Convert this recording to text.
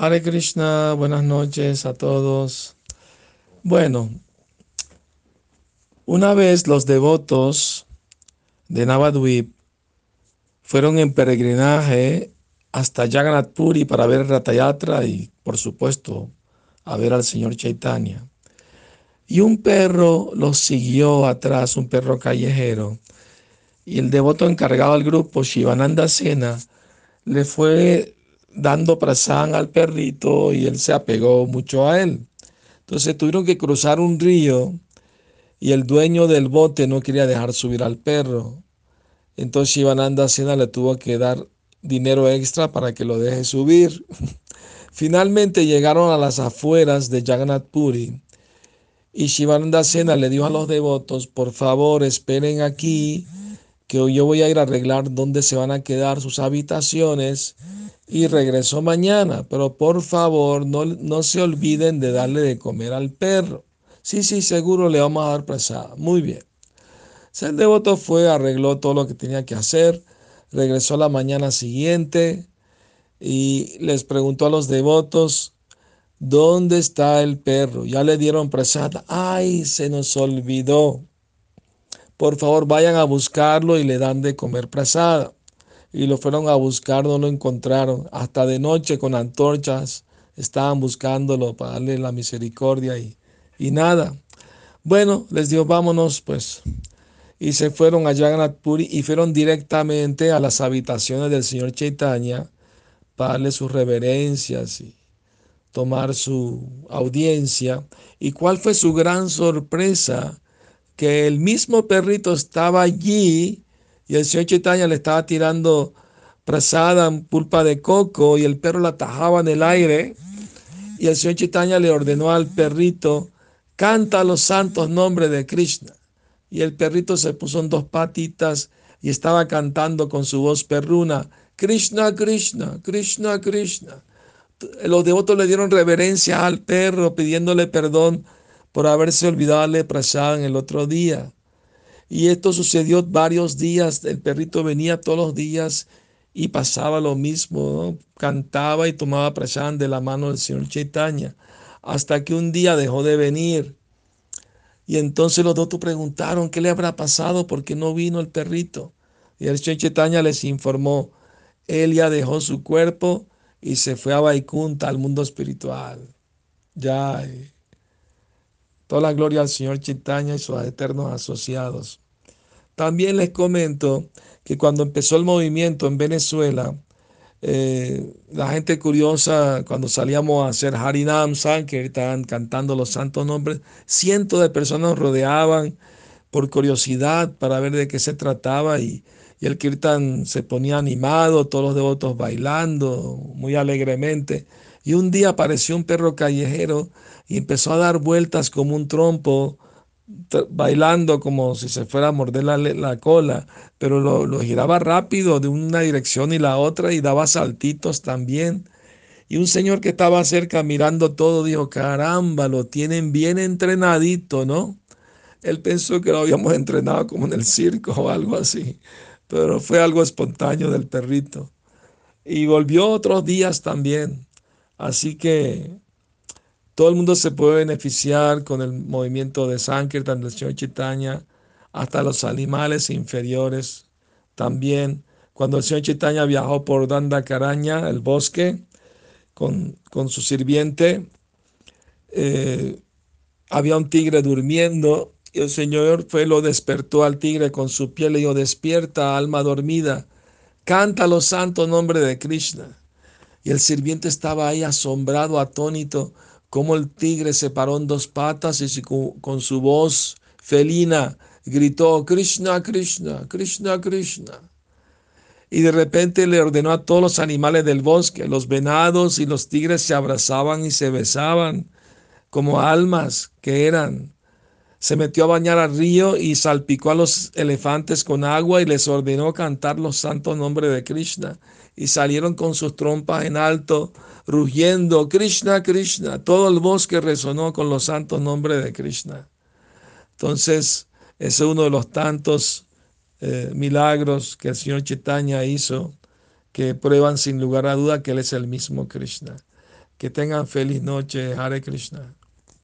Hare Krishna, buenas noches a todos. Bueno, una vez los devotos de Navadvip fueron en peregrinaje hasta Jagannath Puri para ver Ratayatra y, por supuesto, a ver al señor Chaitanya. Y un perro los siguió atrás, un perro callejero. Y el devoto encargado al grupo, Shivananda Sena, le fue dando prasán al perrito y él se apegó mucho a él. Entonces tuvieron que cruzar un río y el dueño del bote no quería dejar subir al perro. Entonces Shivananda Sena le tuvo que dar dinero extra para que lo deje subir. Finalmente llegaron a las afueras de Jagannath Puri y Shivananda Sena le dijo a los devotos, por favor esperen aquí, que yo voy a ir a arreglar dónde se van a quedar sus habitaciones y regresó mañana, pero por favor no, no se olviden de darle de comer al perro. Sí, sí, seguro le vamos a dar presada. Muy bien. El devoto fue, arregló todo lo que tenía que hacer, regresó la mañana siguiente y les preguntó a los devotos, ¿dónde está el perro? Ya le dieron presada. Ay, se nos olvidó. Por favor, vayan a buscarlo y le dan de comer presada. Y lo fueron a buscar, no lo encontraron. Hasta de noche con antorchas estaban buscándolo para darle la misericordia y, y nada. Bueno, les dijo, vámonos pues. Y se fueron a Jagannath y fueron directamente a las habitaciones del señor Chaitanya para darle sus reverencias y tomar su audiencia. ¿Y cuál fue su gran sorpresa? Que el mismo perrito estaba allí y el señor Chaitanya le estaba tirando prasada, pulpa de coco y el perro la tajaba en el aire. Y el señor Chaitanya le ordenó al perrito, canta los santos nombres de Krishna. Y el perrito se puso en dos patitas y estaba cantando con su voz perruna, Krishna, Krishna, Krishna, Krishna. Los devotos le dieron reverencia al perro pidiéndole perdón por haberse olvidado darle prasada en el otro día. Y esto sucedió varios días. El perrito venía todos los días y pasaba lo mismo. Cantaba y tomaba prasad de la mano del señor Chaitanya. Hasta que un día dejó de venir. Y entonces los dos preguntaron qué le habrá pasado, porque no vino el perrito. Y el señor Chaitanya les informó, él ya dejó su cuerpo y se fue a Vaikunta, al mundo espiritual. Ya. Toda la gloria al Señor Chaitanya y sus eternos asociados. También les comento que cuando empezó el movimiento en Venezuela, eh, la gente curiosa, cuando salíamos a hacer Harinam estaban cantando los santos nombres, cientos de personas rodeaban por curiosidad para ver de qué se trataba y, y el kirtan se ponía animado, todos los devotos bailando muy alegremente. Y un día apareció un perro callejero y empezó a dar vueltas como un trompo bailando como si se fuera a morder la, cola, pero lo, giraba rápido de una dirección y la otra y daba saltitos también. Y un señor que estaba cerca mirando todo dijo, caramba, lo tienen bien entrenadito, ¿no? Él pensó que lo habíamos entrenado como en el circo o algo así, pero fue algo espontáneo del perrito. Y volvió otros días también. Así que todo el mundo se puede beneficiar con el movimiento de Sankirtan del Señor Chaitanya, hasta los animales inferiores. También, cuando el Señor Chaitanya viajó por Dandakaraña, el bosque, con, con su sirviente, eh, había un tigre durmiendo y el Señor fue, lo despertó al tigre con su piel y dijo, despierta, alma dormida, canta los santos nombres de Krishna. Y el sirviente estaba ahí asombrado, atónito, como el tigre se paró en dos patas y con su voz felina gritó, Krishna, Krishna, Krishna, Krishna. Y de repente le ordenó a todos los animales del bosque, los venados y los tigres se abrazaban y se besaban como almas que eran. Se metió a bañar al río y salpicó a los elefantes con agua y les ordenó cantar los santos nombres de Krishna. Y salieron con sus trompas en alto rugiendo, Krishna, Krishna. Todo el bosque resonó con los santos nombres de Krishna. Entonces, ese es uno de los tantos eh, milagros que el Señor Chaitanya hizo que prueban sin lugar a duda que Él es el mismo Krishna. Que tengan feliz noche. Hare Krishna.